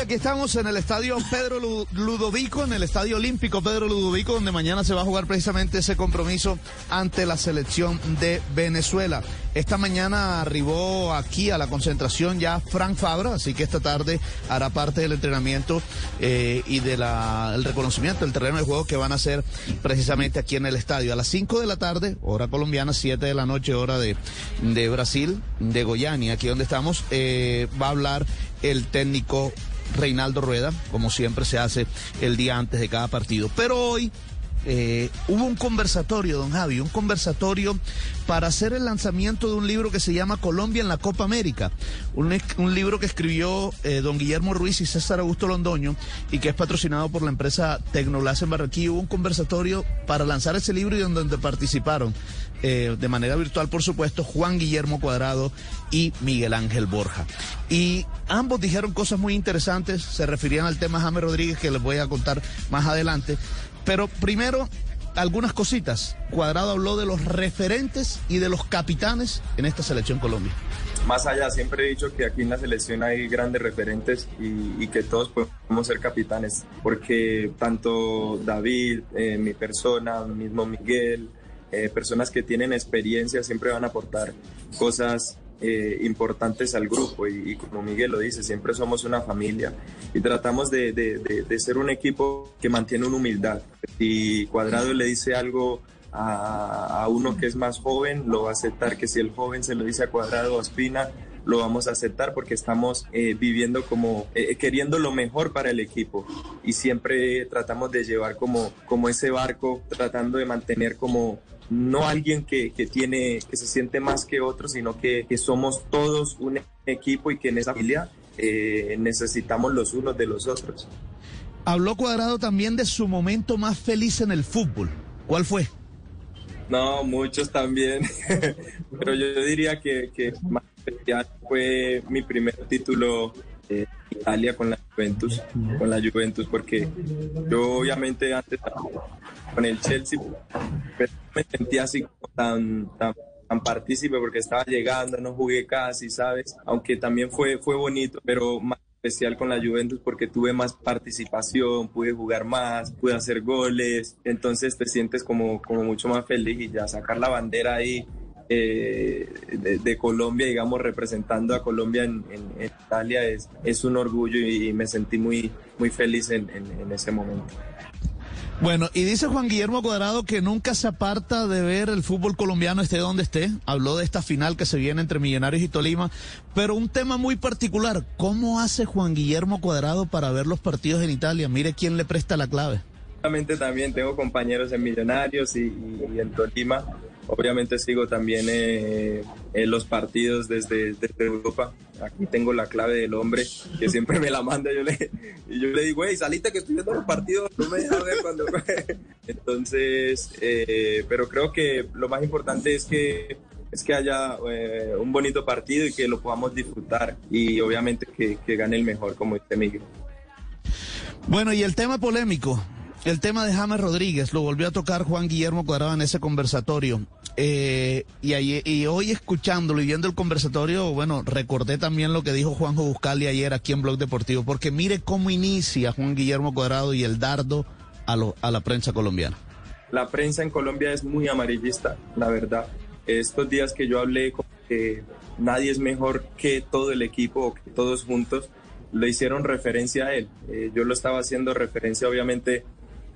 aquí estamos en el estadio Pedro Ludovico, en el estadio olímpico Pedro Ludovico, donde mañana se va a jugar precisamente ese compromiso ante la selección de Venezuela. Esta mañana arribó aquí a la concentración ya Frank Fabra, así que esta tarde hará parte del entrenamiento eh, y del reconocimiento del terreno de juego que van a hacer precisamente aquí en el estadio. A las 5 de la tarde, hora colombiana, 7 de la noche, hora de, de Brasil, de Goiânia, aquí donde estamos, eh, va a hablar el técnico Reinaldo Rueda, como siempre se hace el día antes de cada partido. Pero hoy eh, hubo un conversatorio, don Javi, un conversatorio para hacer el lanzamiento de un libro que se llama Colombia en la Copa América, un, libro que escribió eh, don Guillermo Ruiz y César Augusto Londoño y que es patrocinado por la empresa Tecnolas en Barranquilla. Hubo un conversatorio para lanzar ese libro y donde participaron eh, de manera virtual, por supuesto, Juan Guillermo Cuadrado y Miguel Ángel Borja. Y ambos dijeron cosas muy interesantes, se referían al tema James Rodríguez que les voy a contar más adelante. Pero primero, algunas cositas. Cuadrado habló de los referentes y de los capitanes en esta selección Colombia. Más allá, siempre he dicho que aquí en la selección hay grandes referentes y, que todos podemos ser capitanes, porque tanto David, eh, mi persona, mismo Miguel, eh, personas que tienen experiencia siempre van a aportar cosas eh, importantes al grupo y, como Miguel lo dice, siempre somos una familia y tratamos de, de, ser un equipo que mantiene una humildad. Si Cuadrado le dice algo a, a, uno que es más joven, lo va a aceptar, que si el joven se lo dice a Cuadrado o a Espina, lo vamos a aceptar porque estamos eh, viviendo como, queriendo lo mejor para el equipo y siempre tratamos de llevar como, como ese barco, tratando de mantener como no alguien que, tiene, que se siente más que otro, sino que, somos todos un equipo y que en esa familia eh, necesitamos los unos de los otros. Habló Cuadrado también de su momento más feliz en el fútbol. ¿Cuál fue? No, muchos también, pero yo diría que, que más especial fue mi primer título en Italia con la Juventus, con la Juventus, porque yo obviamente antes con el Chelsea, pero me sentía así tan, tan, tan partícipe porque estaba llegando, no jugué casi, ¿sabes? Aunque también fue, fue bonito, pero más especial con la Juventus porque tuve más participación, pude jugar más, pude hacer goles, entonces te sientes como, como mucho más feliz y ya sacar la bandera ahí eh, de, Colombia, digamos, representando a Colombia en, Italia es, es un orgullo y, me sentí muy, muy feliz en, en ese momento. Bueno, y dice Juan Guillermo Cuadrado que nunca se aparta de ver el fútbol colombiano esté donde esté. Habló de esta final que se viene entre Millonarios y Tolima, pero un tema muy particular, ¿cómo hace Juan Guillermo Cuadrado para ver los partidos en Italia? Mire quién le presta la clave. También tengo compañeros en Millonarios y, y en Tolima Obviamente sigo también eh, los partidos desde, desde, Europa. Aquí tengo la clave del hombre que siempre me la manda. Yo le, y yo le digo, hey, salite que estoy viendo los partidos, no me dejas ver cuando. Entonces, eh, pero creo que lo más importante es que es que haya eh, un bonito partido y que lo podamos disfrutar y obviamente que, que gane el mejor, como dice Miguel. Bueno, y el tema polémico, el tema de James Rodríguez lo volvió a tocar Juan Guillermo Cuadrado en ese conversatorio. Eh, y, y, hoy escuchándolo y viendo el conversatorio, bueno, recordé también lo que dijo Juanjo Buscali ayer aquí en Blog Deportivo, porque mire cómo inicia Juan Guillermo Cuadrado y el dardo a, lo, a la prensa colombiana. La prensa en Colombia es muy amarillista, la verdad. Estos días que yo hablé con que nadie es mejor que todo el equipo o que todos juntos, le hicieron referencia a él. Eh, yo lo estaba haciendo referencia, obviamente,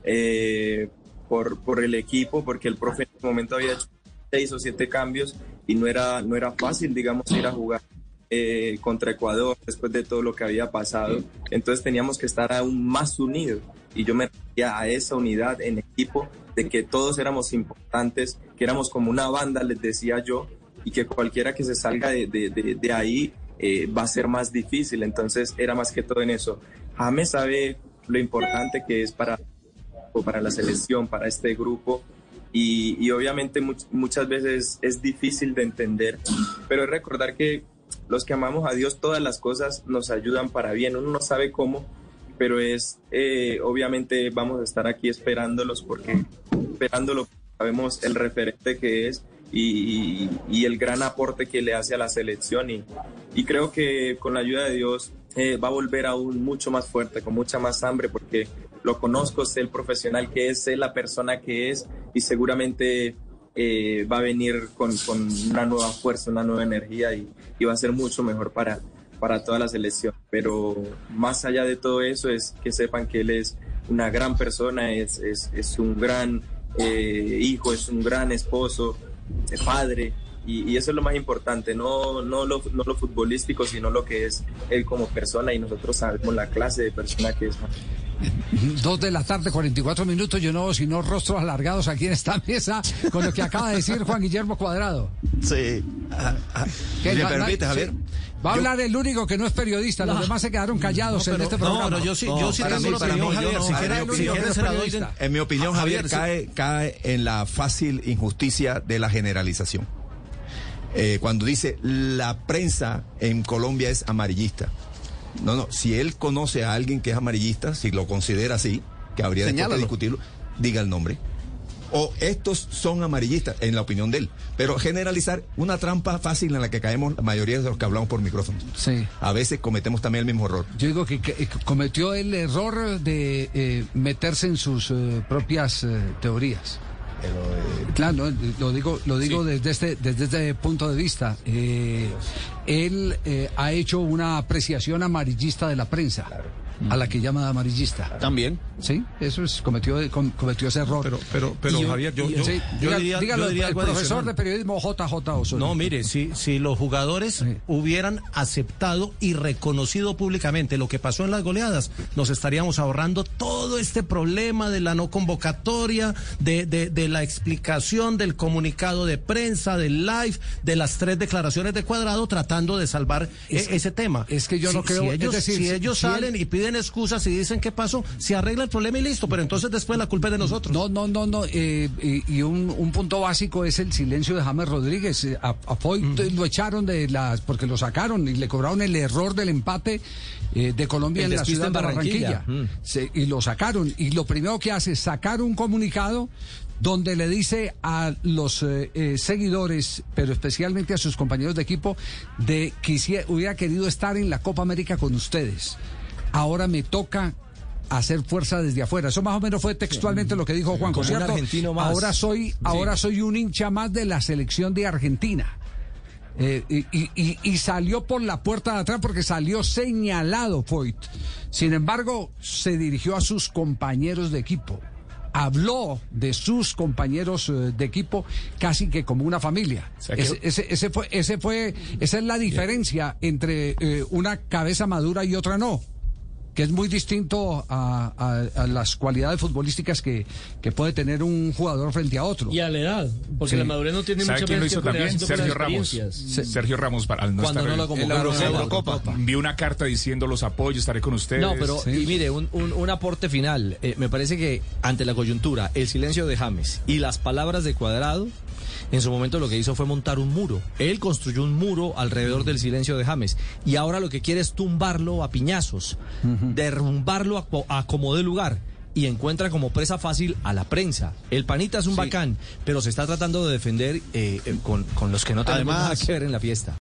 eh, por, por el equipo, porque el profe en ese momento había hecho seis o siete cambios y no era, no era fácil, digamos, ir a jugar eh, contra Ecuador después de todo lo que había pasado. Entonces teníamos que estar aún más unidos y yo me refería a esa unidad en equipo de que todos éramos importantes, que éramos como una banda, les decía yo, y que cualquiera que se salga de, de, de, ahí eh, va a ser más difícil. Entonces era más que todo en eso. James sabe lo importante que es para, para la selección, para este grupo, y, obviamente muchas veces es difícil de entender, pero es recordar que los que amamos a Dios, todas las cosas nos ayudan para bien. Uno no sabe cómo, pero es, eh, obviamente vamos a estar aquí esperándolos porque esperándolo sabemos el referente que es y, y, el gran aporte que le hace a la selección. Y, y creo que con la ayuda de Dios eh, va a volver aún mucho más fuerte, con mucha más hambre, porque lo conozco, sé el profesional que es, sé la persona que es y seguramente eh, va a venir con, con, una nueva fuerza, una nueva energía y, va a ser mucho mejor para, para toda la selección. Pero más allá de todo eso es que sepan que él es una gran persona, es, es, es un gran eh, hijo, es un gran esposo, padre. Y, y, eso es lo más importante, no, no, lo, no lo futbolístico, sino lo que es él como persona y nosotros sabemos la clase de persona que es. Dos de la tarde, 44 minutos. Yo no, sino rostros alargados aquí en esta mesa con lo que acaba de decir Juan Guillermo Cuadrado. Sí. Ah, ah, ¿Me permite, Javier? Sí. Va a hablar el único que no es periodista, los demás se quedaron callados no, en este programa. No, yo sí, yo sí tengo mí, opinión, mí, Javier. No, si quiere, si quiere se la doy. En mi opinión, Javier, cae, cae en la fácil injusticia de la generalización. Eh, cuando dice la prensa en Colombia es amarillista. No, no, si él conoce a alguien que es amarillista, si lo considera así, que habría de discutirlo, diga el nombre. O estos son amarillistas, en la opinión de él. Pero generalizar una trampa fácil en la que caemos la mayoría de los que hablamos por micrófono. Sí. A veces cometemos también el mismo error. Yo digo que, que cometió el error de eh, meterse en sus eh, propias teorías. Pero, eh, claro, lo digo, lo digo sí. desde este, desde este punto de vista. Eh, él eh, ha hecho una apreciación amarillista de la prensa. Claro. A la que llama amarillista. También. Sí, eso es, cometió, cometió ese error. Pero, pero, pero yo, Javier, yo, yo, sí, yo diga, diría, dígalo, yo diría el, profesor de periodismo JJ Osorio. No, mire, si, si los jugadores sí. hubieran aceptado y reconocido públicamente lo que pasó en las goleadas, nos estaríamos ahorrando todo este problema de la no convocatoria, de, de, de la explicación del comunicado de prensa, del live, de las tres declaraciones de cuadrado, tratando de salvar es, ese tema. Es que yo si, no creo. Si ellos, es decir, si ellos si salen él... y piden excusas y dicen qué pasó, se arregla el problema y listo, pero entonces después la culpa es de nosotros. No, no, no, no. Eh, y, y un, un, punto básico es el silencio de James Rodríguez. A, a uh lo echaron de las, porque lo sacaron y le cobraron el error del empate eh, de Colombia el en la ciudad de Barranquilla. Barranquilla. Mm. Se, y lo sacaron. Y lo primero que hace es sacar un comunicado donde le dice a los eh, eh, seguidores, pero especialmente a sus compañeros de equipo, de que hubiera querido estar en la Copa América con ustedes. Ahora me toca hacer fuerza desde afuera. Eso más o menos fue textualmente lo que dijo Juan ¿cierto? Ahora soy, sí. ahora soy un hincha más de la selección de Argentina. Eh, y, y, y, salió por la puerta de atrás porque salió señalado Foyt. Sin embargo, se dirigió a sus compañeros de equipo. Habló de sus compañeros eh, de equipo casi que como una familia. O sea, ese, ese, ese, fue, ese fue, esa es la diferencia entre eh, una cabeza madura y otra no que es muy distinto a, a, a las cualidades futbolísticas que, que, puede tener un jugador frente a otro. Y a la edad, porque sí. la madurez no tiene mucha quién lo hizo también? Sergio Ramos. Sergio Ramos para al no Cuando estar no lo en la Eurocopa. Vi una carta diciendo los apoyos, estaré con ustedes. No, pero sí. y mire, un, un, un aporte final. Eh, me parece que ante la coyuntura, el silencio de James y las palabras de Cuadrado, en su momento lo que hizo fue montar un muro. Él construyó un muro alrededor del silencio de James y ahora lo que quiere es tumbarlo a piñazos, uh -huh. derrumbarlo a, a como de lugar y encuentra como presa fácil a la prensa. El panita es un sí. bacán, pero se está tratando de defender eh, con, con, los que no tenemos Además, nada que ver en la fiesta.